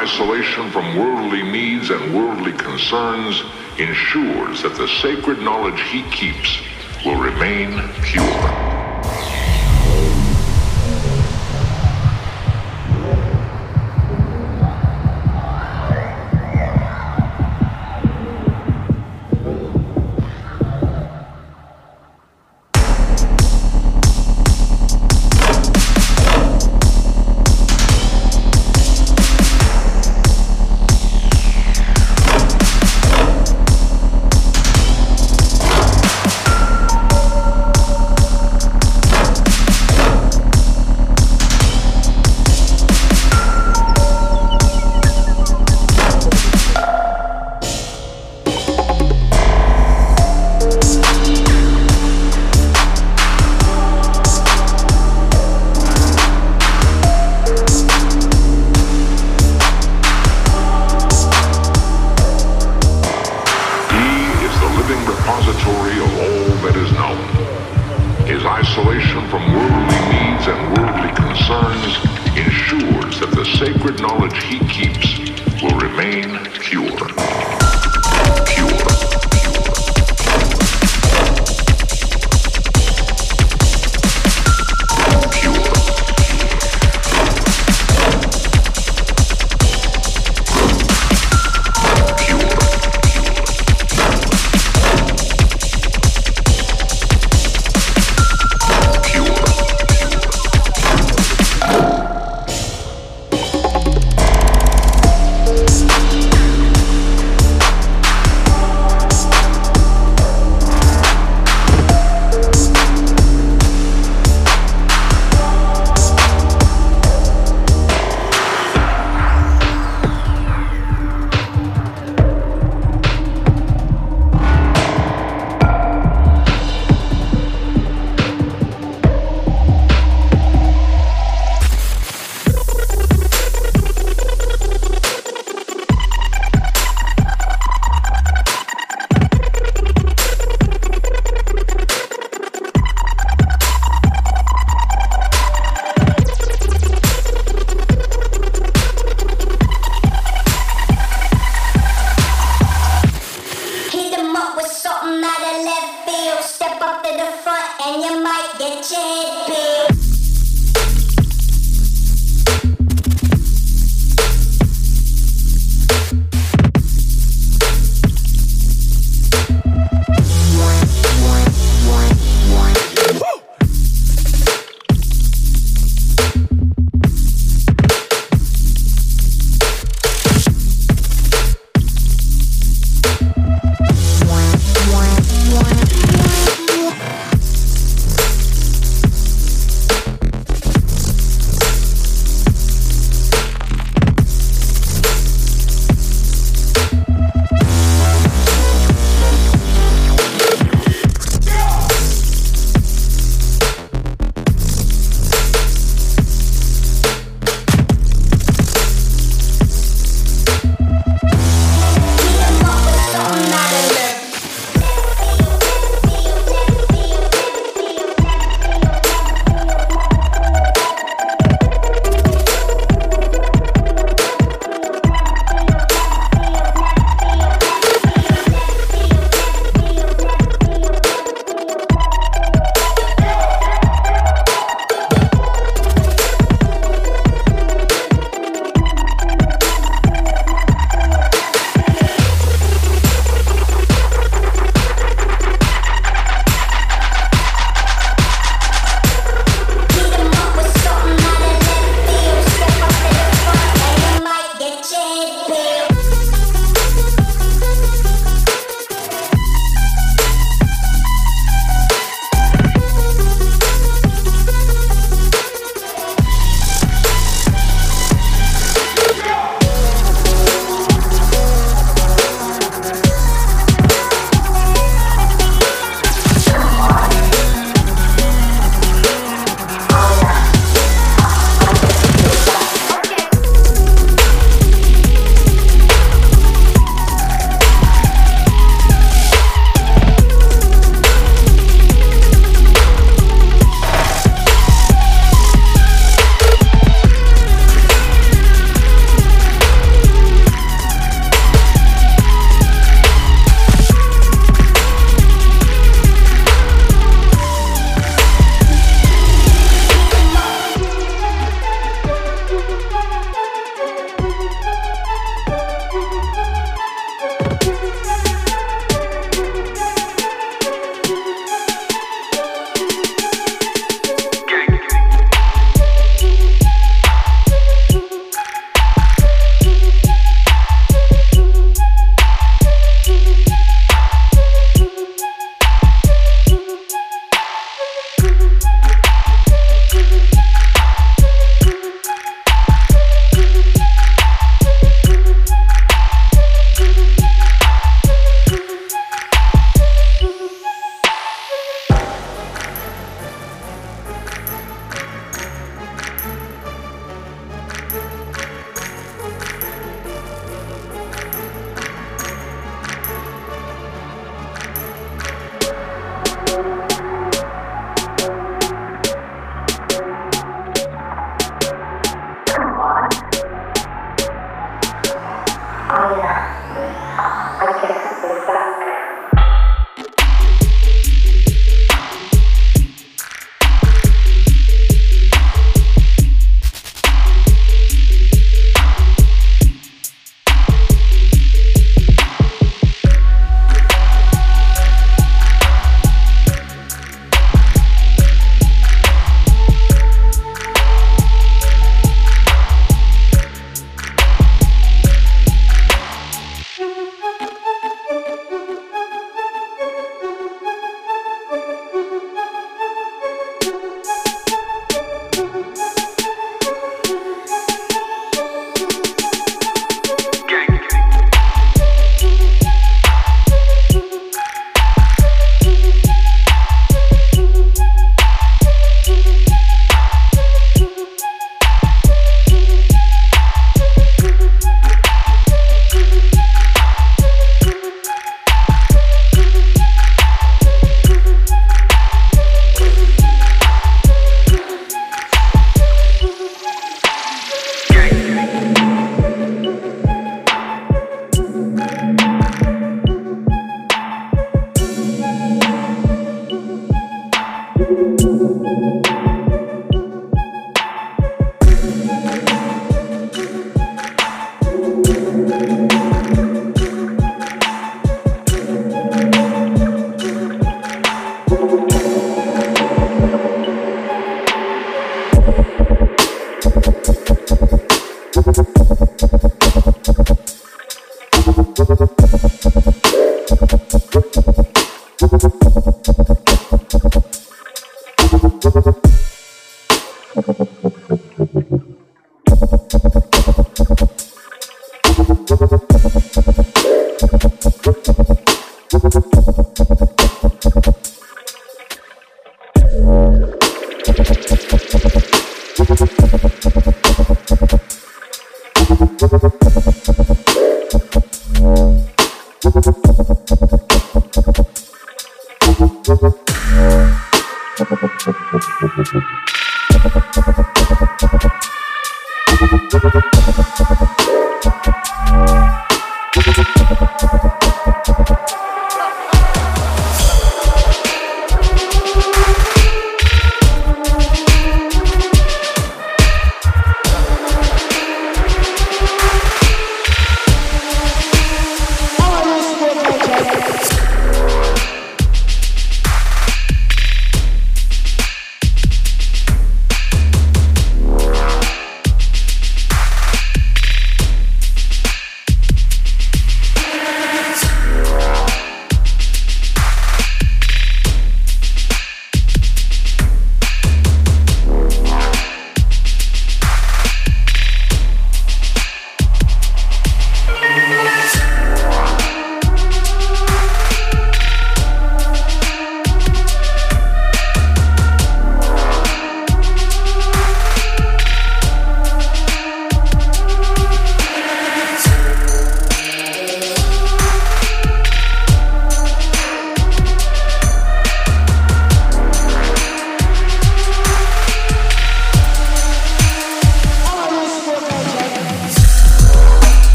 Isolation from worldly needs and worldly concerns ensures that the sacred knowledge he keeps will remain pure.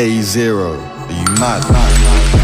A0. Are you mad? mad, mad.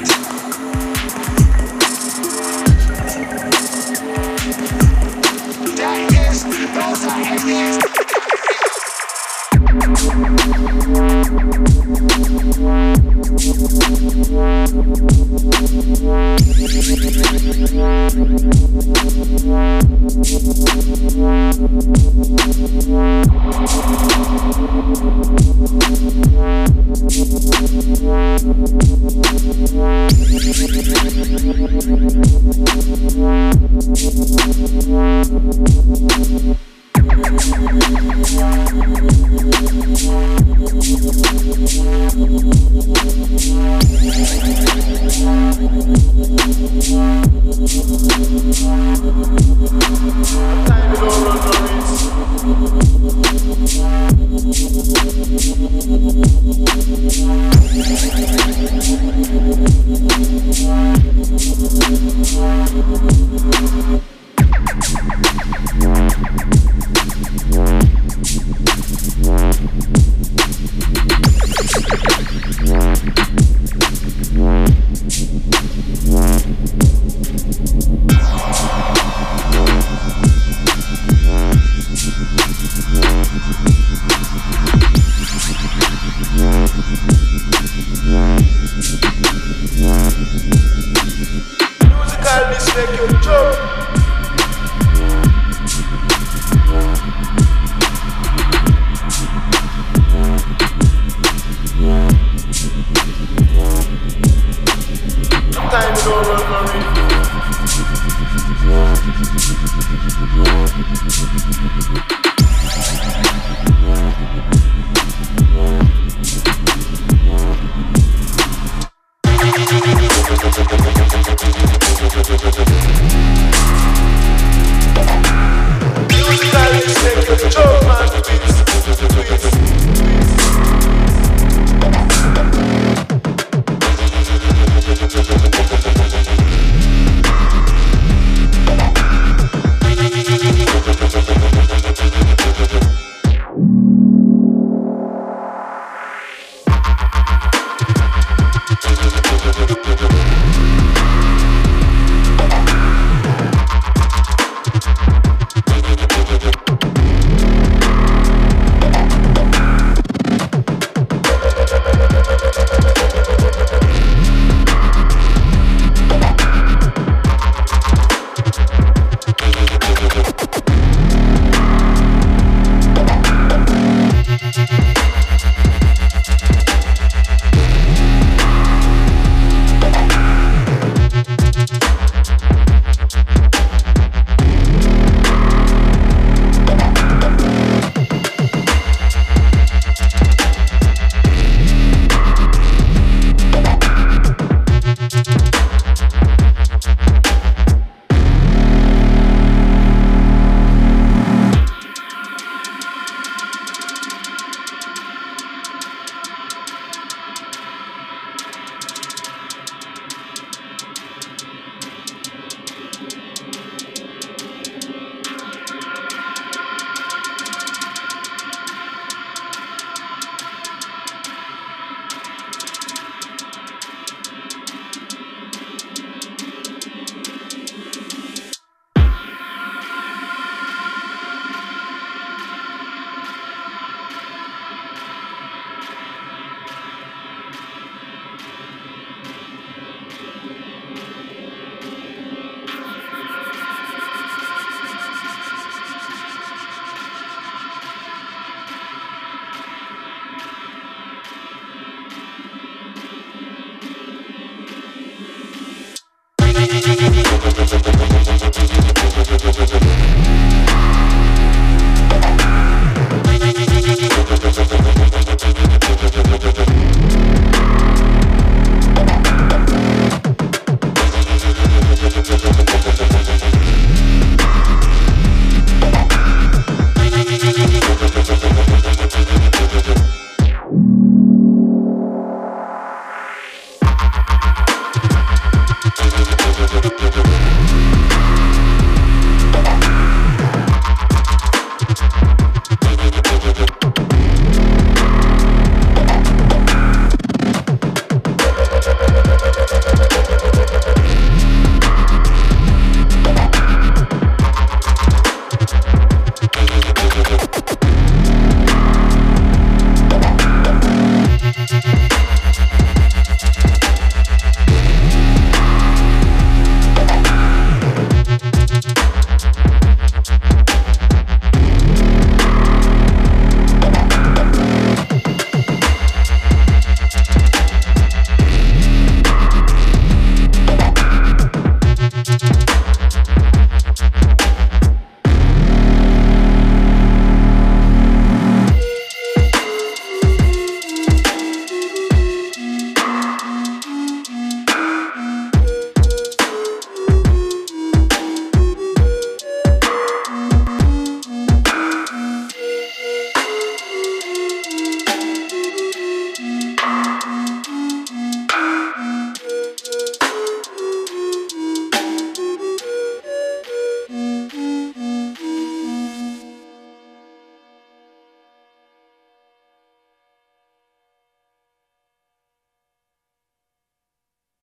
Mad.